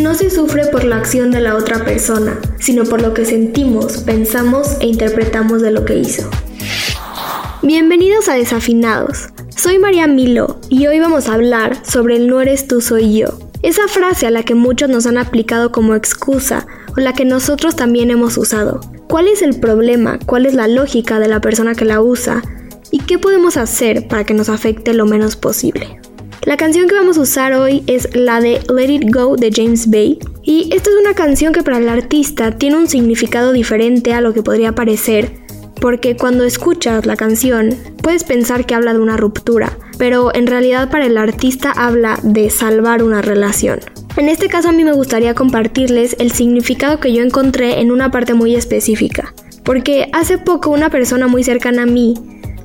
No se sufre por la acción de la otra persona, sino por lo que sentimos, pensamos e interpretamos de lo que hizo. Bienvenidos a Desafinados. Soy María Milo y hoy vamos a hablar sobre el no eres tú, soy yo. Esa frase a la que muchos nos han aplicado como excusa o la que nosotros también hemos usado. ¿Cuál es el problema? ¿Cuál es la lógica de la persona que la usa? ¿Y qué podemos hacer para que nos afecte lo menos posible? La canción que vamos a usar hoy es la de Let It Go de James Bay. Y esta es una canción que para el artista tiene un significado diferente a lo que podría parecer, porque cuando escuchas la canción puedes pensar que habla de una ruptura, pero en realidad para el artista habla de salvar una relación. En este caso a mí me gustaría compartirles el significado que yo encontré en una parte muy específica, porque hace poco una persona muy cercana a mí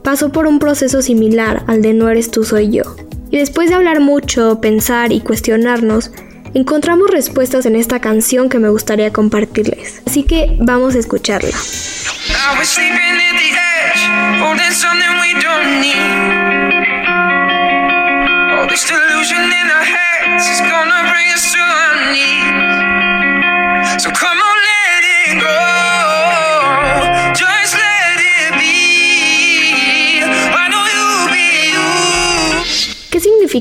pasó por un proceso similar al de no eres tú soy yo. Después de hablar mucho, pensar y cuestionarnos, encontramos respuestas en esta canción que me gustaría compartirles. Así que vamos a escucharla.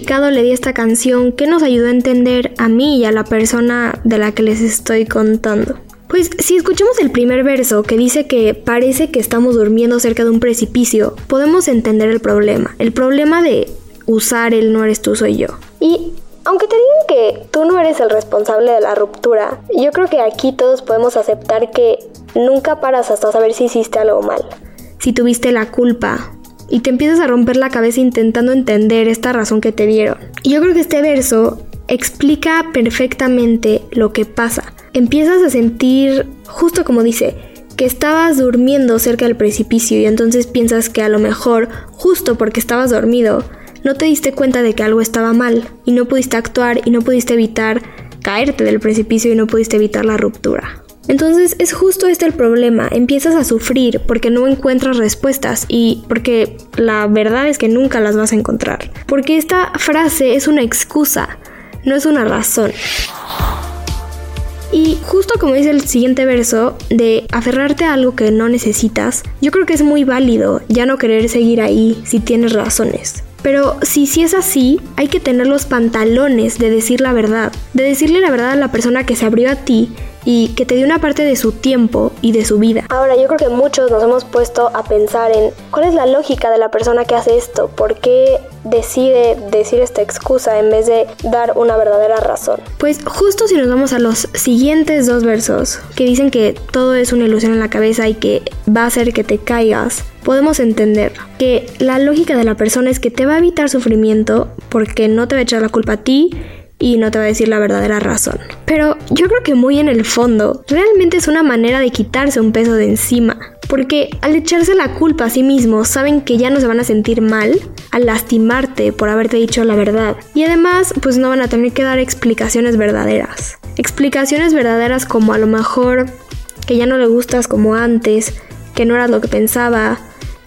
Le di esta canción? ¿Qué nos ayudó a entender a mí y a la persona de la que les estoy contando? Pues si escuchamos el primer verso que dice que parece que estamos durmiendo cerca de un precipicio, podemos entender el problema. El problema de usar el no eres tú soy yo. Y aunque te digan que tú no eres el responsable de la ruptura, yo creo que aquí todos podemos aceptar que nunca paras hasta saber si hiciste algo mal. Si tuviste la culpa, y te empiezas a romper la cabeza intentando entender esta razón que te dieron. Y yo creo que este verso explica perfectamente lo que pasa. Empiezas a sentir, justo como dice, que estabas durmiendo cerca del precipicio y entonces piensas que a lo mejor, justo porque estabas dormido, no te diste cuenta de que algo estaba mal y no pudiste actuar y no pudiste evitar caerte del precipicio y no pudiste evitar la ruptura. Entonces es justo este el problema, empiezas a sufrir porque no encuentras respuestas y porque la verdad es que nunca las vas a encontrar. Porque esta frase es una excusa, no es una razón. Y justo como dice el siguiente verso, de aferrarte a algo que no necesitas, yo creo que es muy válido ya no querer seguir ahí si tienes razones. Pero si sí es así, hay que tener los pantalones de decir la verdad, de decirle la verdad a la persona que se abrió a ti y que te dio una parte de su tiempo y de su vida. Ahora, yo creo que muchos nos hemos puesto a pensar en cuál es la lógica de la persona que hace esto, por qué decide decir esta excusa en vez de dar una verdadera razón. Pues justo si nos vamos a los siguientes dos versos, que dicen que todo es una ilusión en la cabeza y que va a hacer que te caigas, podemos entender que la lógica de la persona es que te va a evitar sufrimiento porque no te va a echar la culpa a ti y no te va a decir la verdadera razón. Pero yo creo que muy en el fondo, realmente es una manera de quitarse un peso de encima. Porque al echarse la culpa a sí mismos, saben que ya no se van a sentir mal al lastimarte por haberte dicho la verdad. Y además, pues no van a tener que dar explicaciones verdaderas. Explicaciones verdaderas como a lo mejor que ya no le gustas como antes, que no eras lo que pensaba,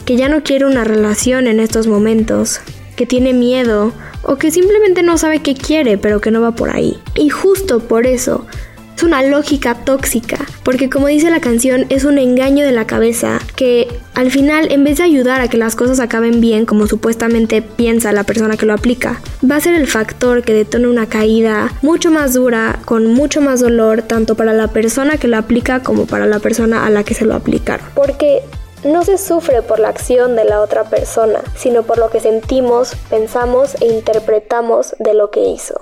que ya no quiere una relación en estos momentos, que tiene miedo o que simplemente no sabe qué quiere pero que no va por ahí. Y justo por eso, Es una lógica tóxica, porque como dice la canción, es un engaño de la cabeza que al final, en vez de ayudar a que las cosas acaben bien, como supuestamente piensa la persona que lo aplica, va a ser el factor que detone una caída mucho más dura, con mucho más dolor, tanto para la persona que lo aplica como para la persona a la que se lo aplicaron. Porque no se sufre por la acción de la otra persona, sino por lo que sentimos, pensamos e interpretamos de lo que hizo.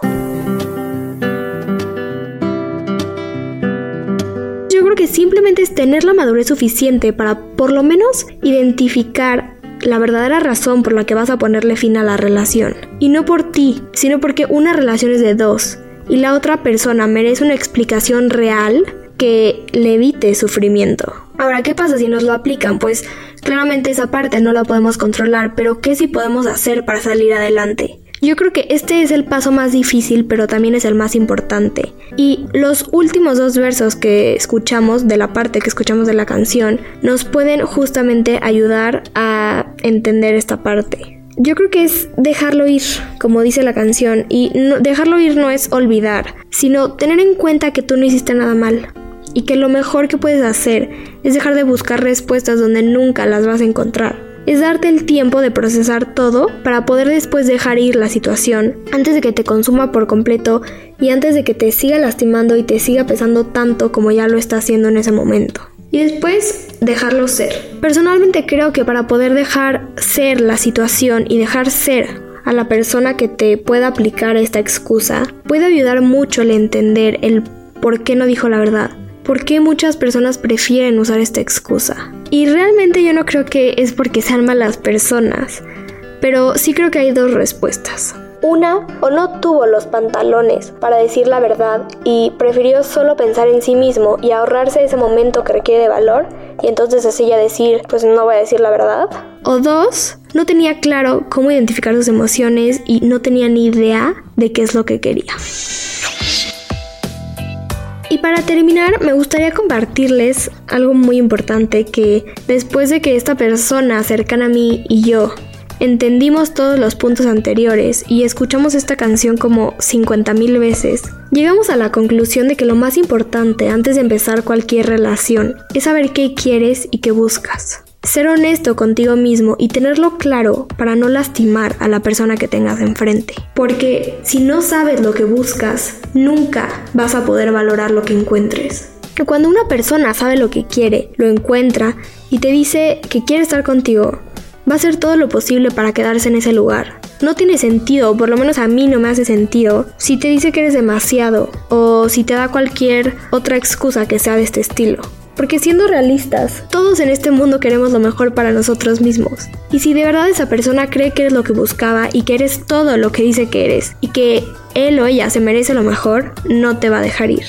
Yo creo que simplemente es tener la madurez suficiente para por lo menos identificar la verdadera razón por la que vas a ponerle fin a la relación. Y no por ti, sino porque una relación es de dos y la otra persona merece una explicación real que le evite sufrimiento. Ahora, ¿qué pasa si nos lo aplican? Pues claramente esa parte no la podemos controlar, pero ¿qué sí podemos hacer para salir adelante? Yo creo que este es el paso más difícil, pero también es el más importante. Y los últimos dos versos que escuchamos, de la parte que escuchamos de la canción, nos pueden justamente ayudar a entender esta parte. Yo creo que es dejarlo ir, como dice la canción, y dejarlo ir no es olvidar, sino tener en cuenta que tú no hiciste nada mal y que lo mejor que puedes hacer es dejar de buscar respuestas donde nunca las vas a encontrar. Es darte el tiempo de procesar todo para poder después dejar ir la situación antes de que te consuma por completo y antes de que te siga lastimando y te siga pesando tanto como ya lo está haciendo en ese momento. Y después dejarlo ser. Personalmente creo que para poder dejar ser la situación y dejar ser a la persona que te pueda aplicar esta excusa, puede ayudar mucho el entender el por qué no dijo la verdad por qué muchas personas prefieren usar esta excusa. Y realmente yo no creo que es porque sean malas personas, pero sí creo que hay dos respuestas. Una, o no tuvo los pantalones para decir la verdad y prefirió solo pensar en sí mismo y ahorrarse ese momento que requiere de valor y entonces así ya decir, pues no voy a decir la verdad. O dos, no tenía claro cómo identificar sus emociones y no tenía ni idea de qué es lo que quería. Y para terminar, me gustaría compartirles algo muy importante que después de que esta persona cercana a mí y yo entendimos todos los puntos anteriores y escuchamos esta canción como 50.000 veces, llegamos a la conclusión de que lo más importante antes de empezar cualquier relación es saber qué quieres y qué buscas. Ser honesto contigo mismo y tenerlo claro para no lastimar a la persona que tengas enfrente. Porque si no sabes lo que buscas, nunca vas a poder valorar lo que encuentres. Cuando una persona sabe lo que quiere, lo encuentra y te dice que quiere estar contigo, va a hacer todo lo posible para quedarse en ese lugar. No tiene sentido, o por lo menos a mí no me hace sentido, si te dice que eres demasiado o si te da cualquier otra excusa que sea de este estilo. Porque siendo realistas, todos en este mundo queremos lo mejor para nosotros mismos. Y si de verdad esa persona cree que eres lo que buscaba y que eres todo lo que dice que eres y que él o ella se merece lo mejor, no te va a dejar ir.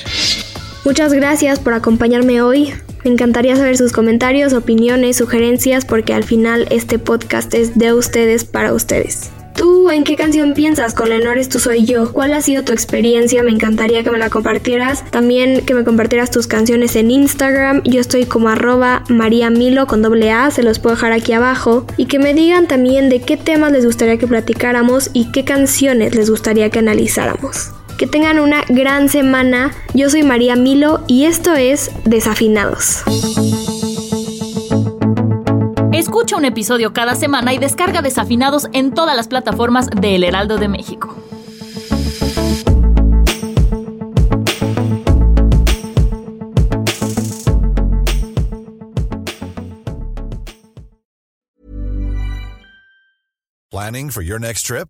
Muchas gracias por acompañarme hoy. Me encantaría saber sus comentarios, opiniones, sugerencias, porque al final este podcast es de ustedes para ustedes. ¿Tú en qué canción piensas con Lenores Tú Soy Yo? ¿Cuál ha sido tu experiencia? Me encantaría que me la compartieras. También que me compartieras tus canciones en Instagram. Yo estoy como arroba María Milo con doble A, se los puedo dejar aquí abajo. Y que me digan también de qué temas les gustaría que platicáramos y qué canciones les gustaría que analizáramos. Que tengan una gran semana. Yo soy María Milo y esto es Desafinados. Un episodio cada semana y descarga Desafinados en todas las plataformas de El Heraldo de México. Planning for your next trip?